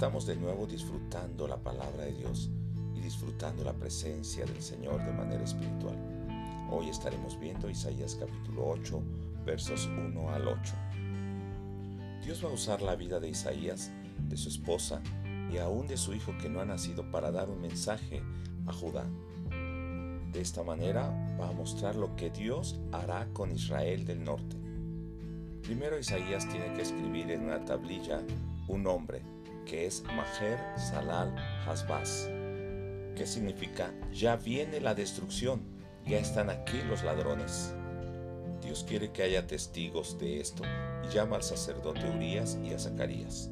estamos de nuevo disfrutando la palabra de Dios y disfrutando la presencia del Señor de manera espiritual. Hoy estaremos viendo Isaías capítulo 8, versos 1 al 8. Dios va a usar la vida de Isaías, de su esposa y aún de su hijo que no ha nacido para dar un mensaje a Judá. De esta manera va a mostrar lo que Dios hará con Israel del norte. Primero Isaías tiene que escribir en una tablilla un nombre que es Maher Salal Hasbaz, que significa ya viene la destrucción, ya están aquí los ladrones. Dios quiere que haya testigos de esto y llama al sacerdote Urias y a Zacarías.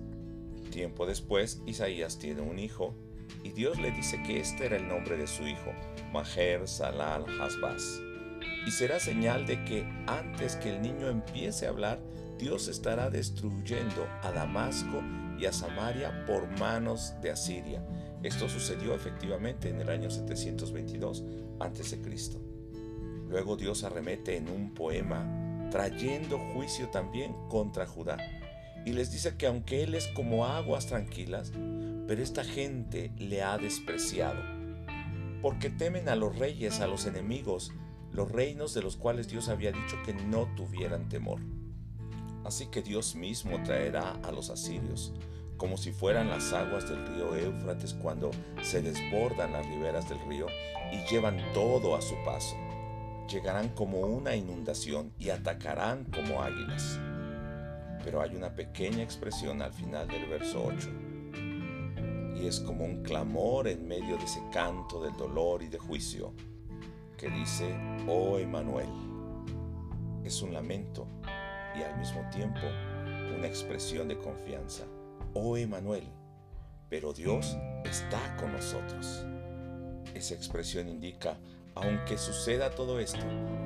Tiempo después, Isaías tiene un hijo y Dios le dice que este era el nombre de su hijo, Maher Salal Hasbaz. Y será señal de que antes que el niño empiece a hablar, Dios estará destruyendo a Damasco y a Samaria por manos de Asiria. Esto sucedió efectivamente en el año 722 a.C. Luego Dios arremete en un poema trayendo juicio también contra Judá y les dice que aunque él es como aguas tranquilas, pero esta gente le ha despreciado, porque temen a los reyes, a los enemigos, los reinos de los cuales Dios había dicho que no tuvieran temor. Así que Dios mismo traerá a los asirios, como si fueran las aguas del río Éufrates cuando se desbordan las riberas del río y llevan todo a su paso. Llegarán como una inundación y atacarán como águilas. Pero hay una pequeña expresión al final del verso 8. Y es como un clamor en medio de ese canto del dolor y de juicio que dice, oh Emanuel. Es un lamento y al mismo tiempo una expresión de confianza. Oh Emanuel, pero Dios está con nosotros. Esa expresión indica, aunque suceda todo esto,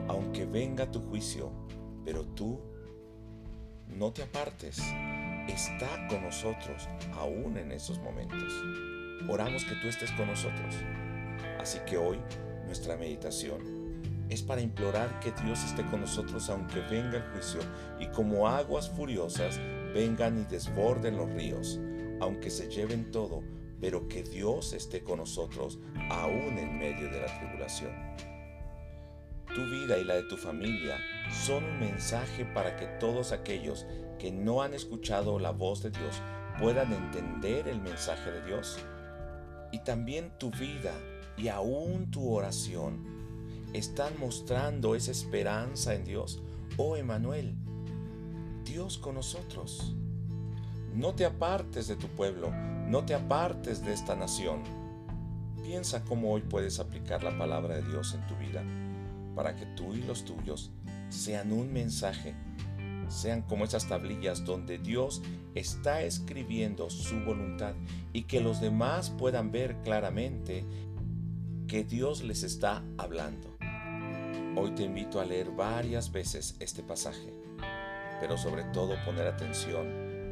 aunque venga tu juicio, pero tú no te apartes, está con nosotros aún en esos momentos. Oramos que tú estés con nosotros. Así que hoy nuestra meditación es para implorar que Dios esté con nosotros aunque venga el juicio y como aguas furiosas vengan y desborden los ríos, aunque se lleven todo, pero que Dios esté con nosotros aún en medio de la tribulación. Tu vida y la de tu familia son un mensaje para que todos aquellos que no han escuchado la voz de Dios puedan entender el mensaje de Dios. Y también tu vida y aún tu oración están mostrando esa esperanza en Dios. Oh Emanuel, Dios con nosotros. No te apartes de tu pueblo, no te apartes de esta nación. Piensa cómo hoy puedes aplicar la palabra de Dios en tu vida para que tú y los tuyos sean un mensaje, sean como esas tablillas donde Dios está escribiendo su voluntad y que los demás puedan ver claramente que Dios les está hablando. Hoy te invito a leer varias veces este pasaje, pero sobre todo poner atención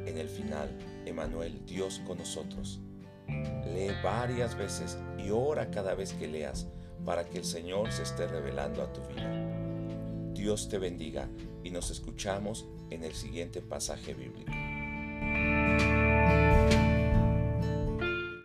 en el final, Emanuel, Dios con nosotros. Lee varias veces y ora cada vez que leas para que el Señor se esté revelando a tu vida. Dios te bendiga y nos escuchamos en el siguiente pasaje bíblico.